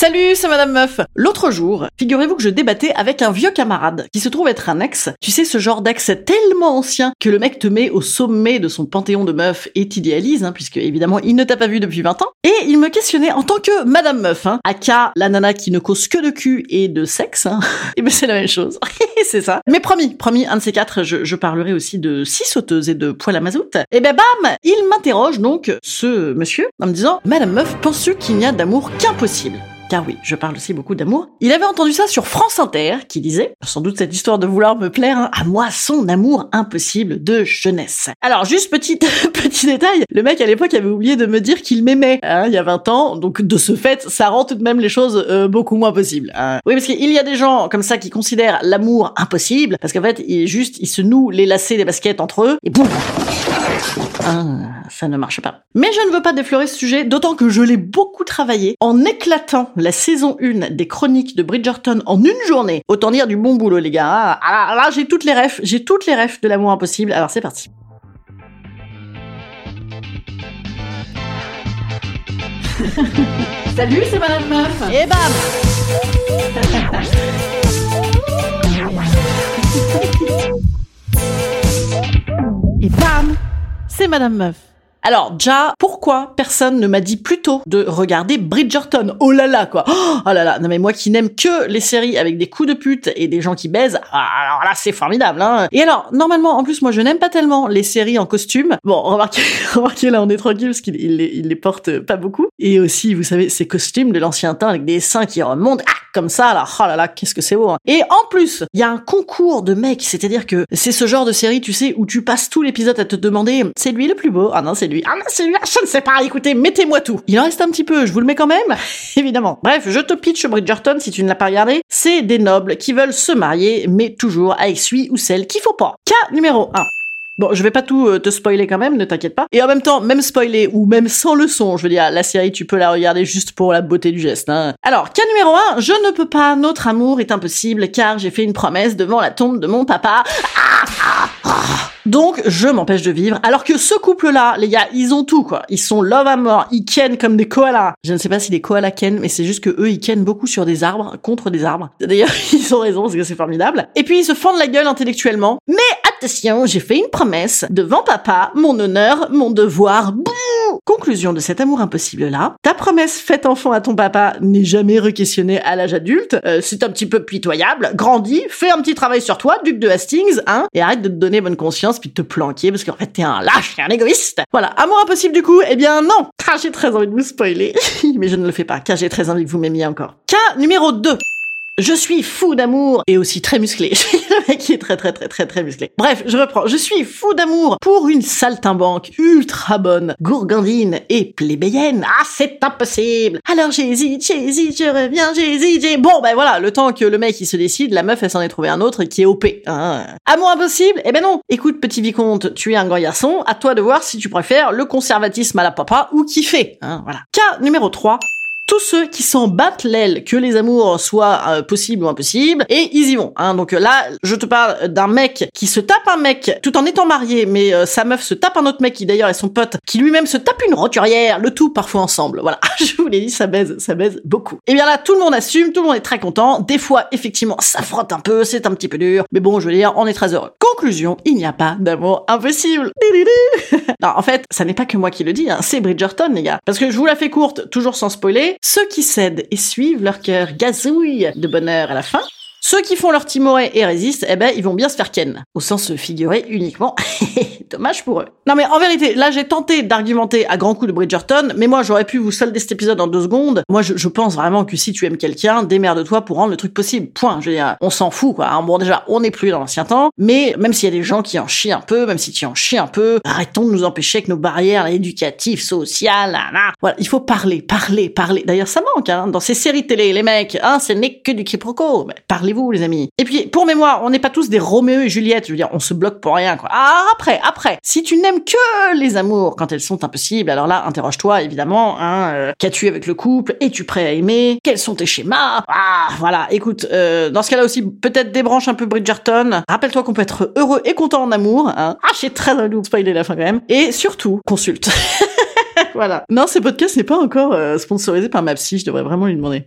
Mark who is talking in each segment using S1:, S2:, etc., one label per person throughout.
S1: Salut, c'est Madame Meuf. L'autre jour, figurez-vous que je débattais avec un vieux camarade qui se trouve être un ex. Tu sais, ce genre d'ex tellement ancien que le mec te met au sommet de son panthéon de meufs et t'idéalise, hein, puisque évidemment il ne t'a pas vu depuis 20 ans. Et il me questionnait en tant que Madame Meuf, hein, aka la nana qui ne cause que de cul et de sexe. Hein. et ben c'est la même chose. c'est ça. Mais promis, promis, un de ces quatre, je, parlerai aussi de six sauteuses et de poils à mazout. Et ben bam, il m'interroge donc, ce monsieur, en me disant, Madame Meuf, penses-tu qu'il n'y a d'amour qu'impossible? Car oui, je parle aussi beaucoup d'amour. Il avait entendu ça sur France Inter, qui disait, sans doute cette histoire de vouloir me plaire, hein, à moi son amour impossible de jeunesse. Alors juste petit petit détail, le mec à l'époque avait oublié de me dire qu'il m'aimait, hein, il y a 20 ans, donc de ce fait, ça rend tout de même les choses euh, beaucoup moins possibles. Hein. Oui, parce qu'il y a des gens comme ça qui considèrent l'amour impossible, parce qu'en fait, il est juste, ils se nouent les lacets des baskets entre eux, et boum ah, ça ne marche pas. Mais je ne veux pas déflorer ce sujet, d'autant que je l'ai beaucoup travaillé en éclatant la saison 1 des chroniques de Bridgerton en une journée. Autant dire du bon boulot, les gars. Ah, ah là, j'ai toutes les refs, j'ai toutes les refs de l'amour impossible. Alors c'est parti. Salut, c'est Madame Meuf. Et bam C'est Madame Meuf. Alors, déjà, pourquoi personne ne m'a dit plus tôt de regarder Bridgerton? Oh là là, quoi. Oh là là, non mais moi qui n'aime que les séries avec des coups de pute et des gens qui baisent, ah, alors là, c'est formidable, hein. Et alors, normalement, en plus, moi, je n'aime pas tellement les séries en costume. Bon, remarquez, remarquez là, on est tranquille parce qu'il il les, porte pas beaucoup. Et aussi, vous savez, ces costumes de l'ancien temps avec des seins qui remontent, ah, comme ça, là, oh là là, qu'est-ce que c'est beau hein. Et en plus, il y a un concours de mecs, c'est-à-dire que c'est ce genre de série, tu sais, où tu passes tout l'épisode à te demander, c'est lui le plus beau? Ah non, c'est lui. Ah non, c'est lui. Je ne sais pas. Écoutez, mettez-moi tout. Il en reste un petit peu. Je vous le mets quand même. Évidemment. Bref, je te pitch Bridgerton si tu ne l'as pas regardé. C'est des nobles qui veulent se marier, mais toujours avec celui ou celle qu'il faut pas. Cas numéro 1. Bon, je vais pas tout euh, te spoiler quand même, ne t'inquiète pas. Et en même temps, même spoiler ou même sans le son, je veux dire, la série, tu peux la regarder juste pour la beauté du geste. Hein. Alors, cas numéro 1, je ne peux pas, notre amour est impossible car j'ai fait une promesse devant la tombe de mon papa. Ah. Donc, je m'empêche de vivre. Alors que ce couple-là, les gars, ils ont tout, quoi. Ils sont love à mort. Ils kennent comme des koalas. Je ne sais pas si les koalas kennent, mais c'est juste que eux, ils kennent beaucoup sur des arbres, contre des arbres. D'ailleurs, ils ont raison, parce que c'est formidable. Et puis, ils se fendent la gueule intellectuellement. Mais attention, j'ai fait une promesse. Devant papa, mon honneur, mon devoir. Bouh Conclusion de cet amour impossible-là. Ta promesse faite enfant à ton papa n'est jamais requestionnée à l'âge adulte. Euh, c'est un petit peu pitoyable. Grandis, fais un petit travail sur toi, duc de Hastings, hein, et arrête de te donner bonne conscience puis de te planquer parce qu'en fait t'es un lâche et un égoïste. Voilà, amour impossible du coup, eh bien non. Car j'ai très envie de vous spoiler, mais je ne le fais pas, car j'ai très envie que vous m'aimiez encore. Cas numéro 2. Je suis fou d'amour et aussi très musclé. Le mec qui est très très très très très musclé. Bref, je reprends. Je suis fou d'amour pour une saltimbanque ultra bonne, gourgandine et plébéienne. Ah, c'est impossible. Alors j'hésite, j'hésite, je reviens, j'hésite, j'ai... Bon, ben voilà, le temps que le mec il se décide, la meuf elle s'en est trouvé un autre qui est OP. Hein. Amour impossible? Eh ben non. Écoute, petit vicomte, tu es un grand garçon, à toi de voir si tu préfères le conservatisme à la papa ou kiffer. Hein, voilà. Cas numéro 3 tous ceux qui s'en battent l'aile que les amours soient euh, possibles ou impossibles, et ils y vont. Hein. Donc là, je te parle d'un mec qui se tape un mec tout en étant marié, mais euh, sa meuf se tape un autre mec qui d'ailleurs est son pote, qui lui-même se tape une roturière, le tout parfois ensemble. Voilà, je vous l'ai dit, ça baise, ça baise beaucoup. Et bien là, tout le monde assume, tout le monde est très content. Des fois, effectivement, ça frotte un peu, c'est un petit peu dur, mais bon, je veux dire, on est très heureux. Conclusion, il n'y a pas d'amour impossible. non, en fait, ça n'est pas que moi qui le dis, hein, c'est Bridgerton, les gars. Parce que je vous la fais courte, toujours sans spoiler, ceux qui cèdent et suivent leur cœur gazouille de bonheur à la fin, Ceux qui font leur timoré et résistent, eh ben, ils vont bien se faire ken. Au sens figuré uniquement. Dommage pour eux. Non mais en vérité, là j'ai tenté d'argumenter à grands coups de Bridgerton, mais moi j'aurais pu vous solder cet épisode en deux secondes. Moi je, pense vraiment que si tu aimes quelqu'un, démerde-toi pour rendre le truc possible. Point. Je veux dire, on s'en fout quoi. Bon déjà, on n'est plus dans l'ancien temps, mais même s'il y a des gens qui en chient un peu, même si tu en chies un peu, arrêtons de nous empêcher avec nos barrières éducatives, sociales, là, Voilà, il faut parler, parler, parler. D'ailleurs ça manque hein, dans ces séries télé, les mecs, hein, ce n'est que du quiproquo. Parlez-vous les amis. Et puis pour mémoire, on n'est pas tous des Roméo et Juliette. Je veux dire, on se bloque pour rien quoi. Ah après, après, si tu n'aimes que les amours quand elles sont impossibles, alors là, interroge-toi évidemment. Hein, euh, Qu'as-tu avec le couple? Es-tu prêt à aimer? Quels sont tes schémas? Ah, voilà. Écoute, euh, dans ce cas-là aussi, peut-être débranche un peu Bridgerton. Rappelle-toi qu'on peut être heureux et content en amour. Hein. Ah, j'ai très envie de spoiler la fin quand même. Et surtout, consulte. voilà. Non, ce podcast n'est pas encore euh, sponsorisé par ma psy. Je devrais vraiment lui demander.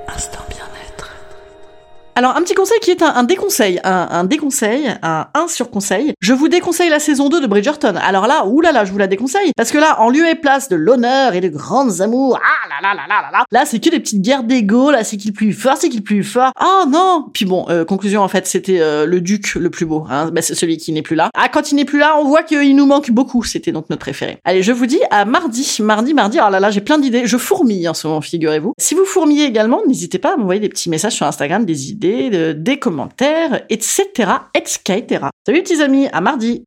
S1: Alors un petit conseil qui est un, déconseil, un, un, déconseil, un 1 sur conseil. Je vous déconseille la saison 2 de Bridgerton. Alors là, oulala, je vous la déconseille. Parce que là, en lieu et place de l'honneur et de grandes amours, ah là là là là là là, là c'est que des petites guerres d'ego, là c'est qui le plus fort, c'est qui le fort. Ah non Puis bon, euh, conclusion en fait, c'était euh, le duc le plus beau, hein, bah, c'est celui qui n'est plus là. Ah quand il n'est plus là, on voit qu'il nous manque beaucoup, c'était donc notre préféré. Allez, je vous dis à mardi, mardi, mardi, oh là là, j'ai plein d'idées, je fourmille en ce moment, figurez-vous. Si vous fourmillez également, n'hésitez pas à m'envoyer des petits messages sur Instagram, des des commentaires, etc., etc. Salut petits amis, à mardi